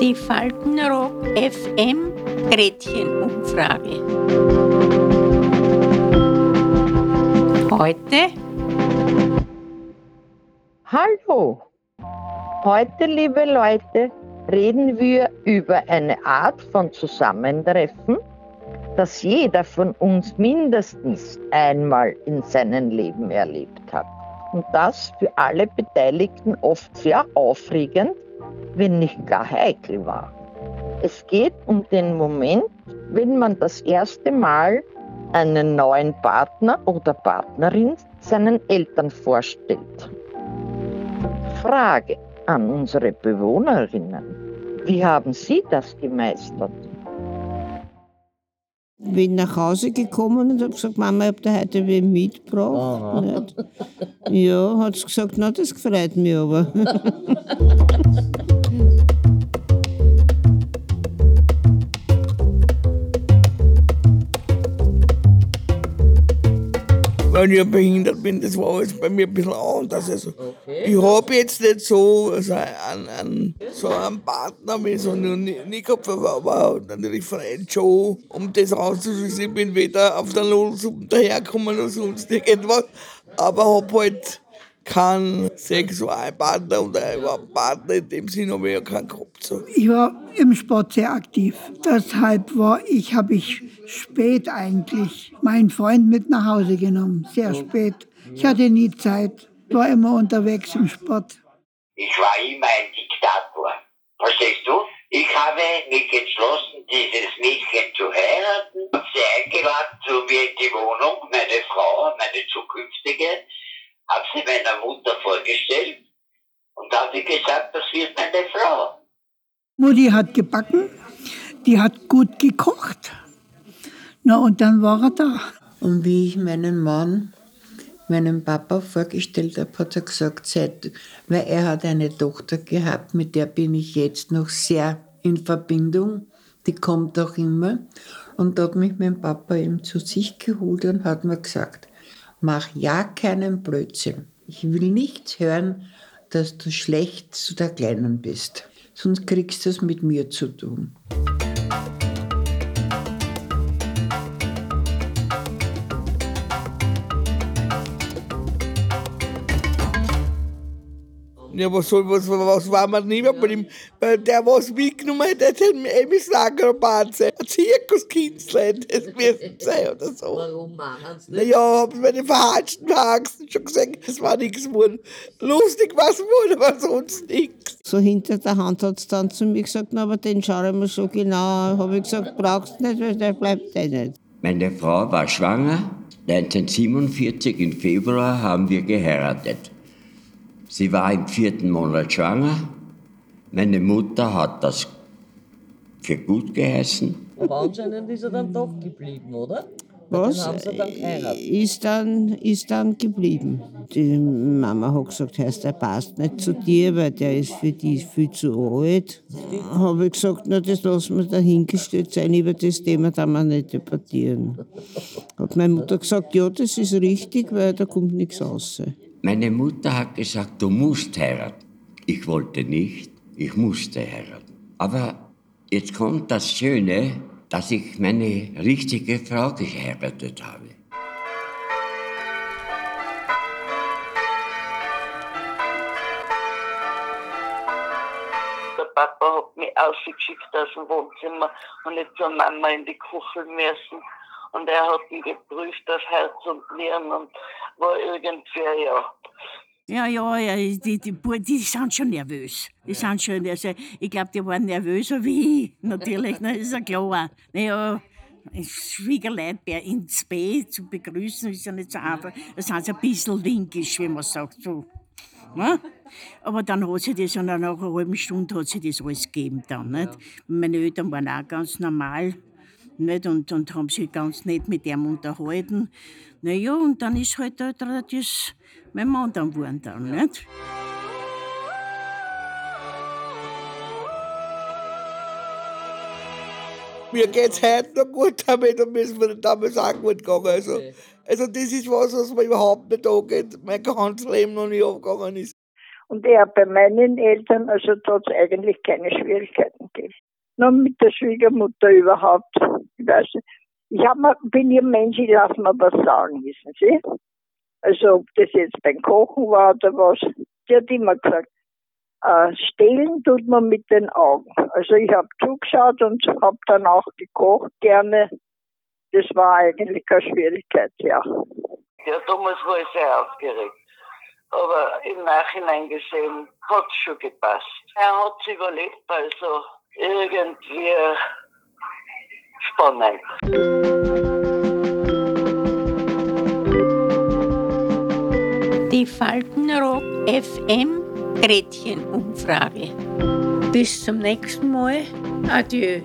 Die Faltenrock FM Gretchenumfrage. Heute Hallo! Heute, liebe Leute, reden wir über eine Art von Zusammentreffen, das jeder von uns mindestens einmal in seinem Leben erlebt hat. Und das für alle Beteiligten oft sehr aufregend, wenn nicht gar heikel war. Es geht um den Moment, wenn man das erste Mal einen neuen Partner oder Partnerin seinen Eltern vorstellt. Frage an unsere Bewohnerinnen. Wie haben Sie das gemeistert? Bin nach Hause gekommen und habe gesagt, Mama, ich habe da heute wen mitgebracht. Ja, hat sie gesagt, na, das freut mich aber. Wenn ich behindert bin, das war alles bei mir ein bisschen anders. Also, Ich habe jetzt nicht so also einen, einen, so einen Partner, wie so gehabt habe, aber natürlich Freund schon, um das rauszuschließen. Ich bin weder auf der Nullsuppe dahergekommen noch sonst irgendwas, aber habe halt keinen Sexualpartner oder überhaupt Partner in dem Sinne habe ich ja keinen gehabt. So. Ich war im Sport sehr aktiv. Deshalb war ich, habe ich spät eigentlich meinen Freund mit nach Hause genommen. Sehr spät. Ich hatte nie Zeit. War immer unterwegs im Sport. Ich war immer ein Diktator. Verstehst du? Ich habe mich entschlossen, dieses Mädchen zu heiraten. Sie eingeladen zu mir in die Wohnung, meine Frau, meine zukünftige, habe sie meiner Mutter vorgestellt und da habe ich gesagt, das wird meine Frau. Mutti hat gebacken, die hat gut gekocht. Na, und dann war er da. Und wie ich meinen Mann meinem Papa vorgestellt habe, hat er gesagt, seit, weil er hat eine Tochter gehabt, mit der bin ich jetzt noch sehr in Verbindung. Die kommt auch immer. Und da hat mich mein Papa eben zu sich geholt und hat mir gesagt, mach ja keinen Blödsinn. Ich will nichts hören, dass du schlecht zu der Kleinen bist. Sonst kriegst du es mit mir zu tun. Ja, was soll, was, was war man nicht mehr bei dem, weil der was mitgenommen hat, der hat mir eben Schlagerbahn sein. Ein Zirkuskünstler, das müssen sein oder so. Warum machen sie Naja, haben meine verhatschten Haxen schon gesagt, das war nichts geworden. Lustig war es wohl, aber sonst nichts. So hinter der Hand hat es dann zu mir gesagt, na, aber den schaue ich mir so genau. Habe ich gesagt, brauchst du nicht, weil der bleibt eh nicht. Meine Frau war schwanger. 1947 im Februar haben wir geheiratet. Sie war im vierten Monat schwanger. Meine Mutter hat das für gut geheißen. Aber anscheinend ist er dann doch geblieben, oder? Was? Sie dann geheiratet. Ist dann, ist dann geblieben. Die Mama hat gesagt, heißt, der passt nicht zu dir, weil der ist für dich viel zu alt. Habe ich gesagt, na, das lassen wir dahingestellt sein, über das Thema da wir nicht debattieren. Hat meine Mutter gesagt, ja, das ist richtig, weil da kommt nichts raus. Meine Mutter hat gesagt, du musst heiraten. Ich wollte nicht, ich musste heiraten. Aber jetzt kommt das Schöne, dass ich meine richtige Frau geheiratet habe. Der Papa hat mich ausgeschickt aus dem Wohnzimmer und nicht zur Mama in die Kuchel müssen. Und er hat ihn geprüft auf Herz und Nieren und war irgendwie, ja. Ja, ja, ja die, die, die sind schon nervös. Die sind schon, also, ich glaube, die waren nervöser wie ich. Natürlich, na, ist ja klar. Naja, Schwiegerleut bei- ins Bett zu begrüßen, ist ja nicht so einfach. Da sind sie ein bisschen linkisch, wie man sagt. So. Ne? Aber dann hat sich das, und nach einer halben Stunde hat sich das alles gegeben dann. Nicht? Meine Eltern waren auch ganz normal. Nicht? Und, und haben sich ganz nett mit ihm unterhalten. Naja, und dann ist halt da da das mein Mann dann geworden. Dann, nicht? Mir geht's heute noch gut damit und müssen wir damals auch gut gegangen. Also, also das ist was, was mir überhaupt nicht angeht. Mein ganzes Leben noch nicht abgegangen ist. Und er bei meinen Eltern, also da hat es eigentlich keine Schwierigkeiten gegeben. Nur mit der Schwiegermutter überhaupt. Ich weiß nicht. Ich hab mal, bin ihr Mensch, ich lasse mir was sagen, wissen Sie? Also ob das jetzt beim Kochen war oder was. Die hat immer gesagt, äh, stehlen tut man mit den Augen. Also ich habe zugeschaut und habe dann auch gekocht gerne. Das war eigentlich keine Schwierigkeit, ja. Ja, damals war ich sehr aufgeregt. Aber im Nachhinein gesehen hat es schon gepasst. Er hat es überlebt, also irgendwie spannend. Die Faltenrock FM Gretchenumfrage. Bis zum nächsten Mal. Adieu.